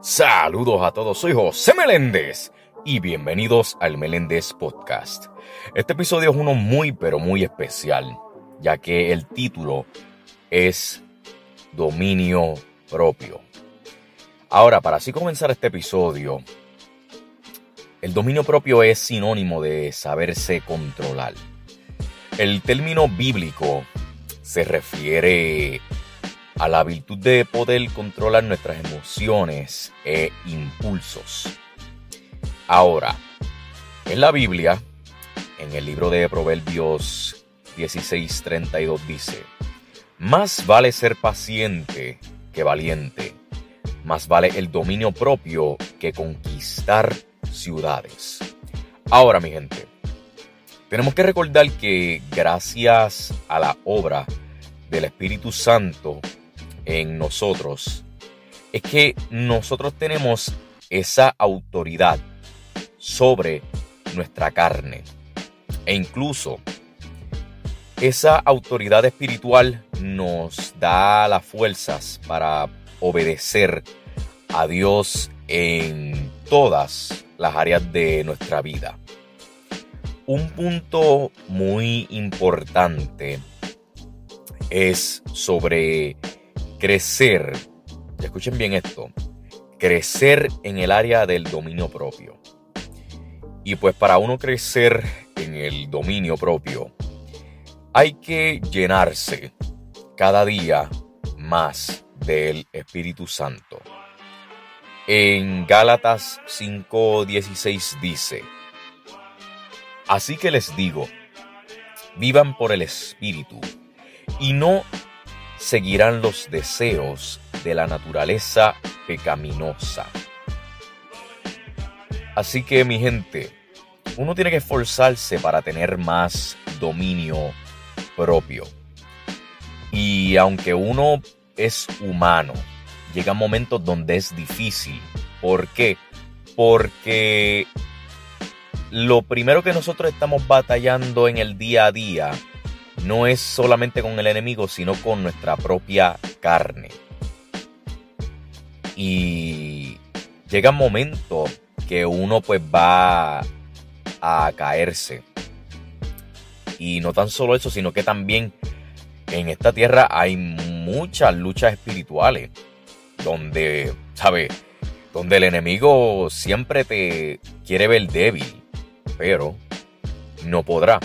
Saludos a todos, soy José Meléndez y bienvenidos al Meléndez Podcast. Este episodio es uno muy pero muy especial, ya que el título es Dominio propio. Ahora, para así comenzar este episodio, el dominio propio es sinónimo de saberse controlar. El término bíblico se refiere a la virtud de poder controlar nuestras emociones e impulsos. Ahora, en la Biblia, en el libro de Proverbios 16:32 dice, más vale ser paciente que valiente, más vale el dominio propio que conquistar ciudades. Ahora, mi gente, tenemos que recordar que gracias a la obra del Espíritu Santo, en nosotros es que nosotros tenemos esa autoridad sobre nuestra carne. E incluso esa autoridad espiritual nos da las fuerzas para obedecer a Dios en todas las áreas de nuestra vida. Un punto muy importante es sobre crecer, escuchen bien esto, crecer en el área del dominio propio. Y pues para uno crecer en el dominio propio, hay que llenarse cada día más del Espíritu Santo. En Gálatas 5:16 dice, Así que les digo, vivan por el Espíritu y no seguirán los deseos de la naturaleza pecaminosa. Así que mi gente, uno tiene que esforzarse para tener más dominio propio. Y aunque uno es humano, llegan momentos donde es difícil. ¿Por qué? Porque lo primero que nosotros estamos batallando en el día a día no es solamente con el enemigo, sino con nuestra propia carne. Y llega un momento que uno pues va a caerse. Y no tan solo eso, sino que también en esta tierra hay muchas luchas espirituales. Donde, ¿sabes? Donde el enemigo siempre te quiere ver débil. Pero no podrá.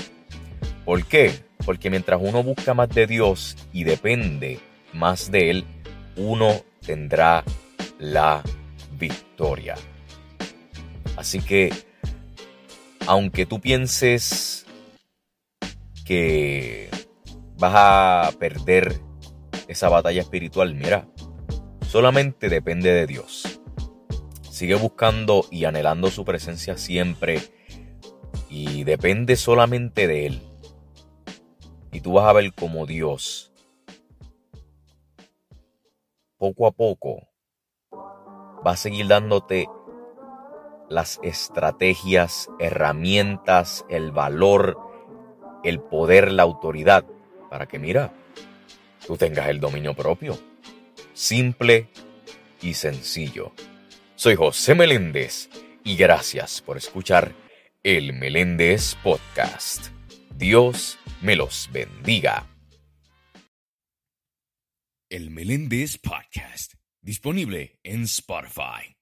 ¿Por qué? Porque mientras uno busca más de Dios y depende más de Él, uno tendrá la victoria. Así que, aunque tú pienses que vas a perder esa batalla espiritual, mira, solamente depende de Dios. Sigue buscando y anhelando su presencia siempre y depende solamente de Él. Y tú vas a ver como Dios, poco a poco, va a seguir dándote las estrategias, herramientas, el valor, el poder, la autoridad, para que mira, tú tengas el dominio propio. Simple y sencillo. Soy José Meléndez y gracias por escuchar el Meléndez Podcast. Dios me los bendiga. El Meléndez Podcast, disponible en Spotify.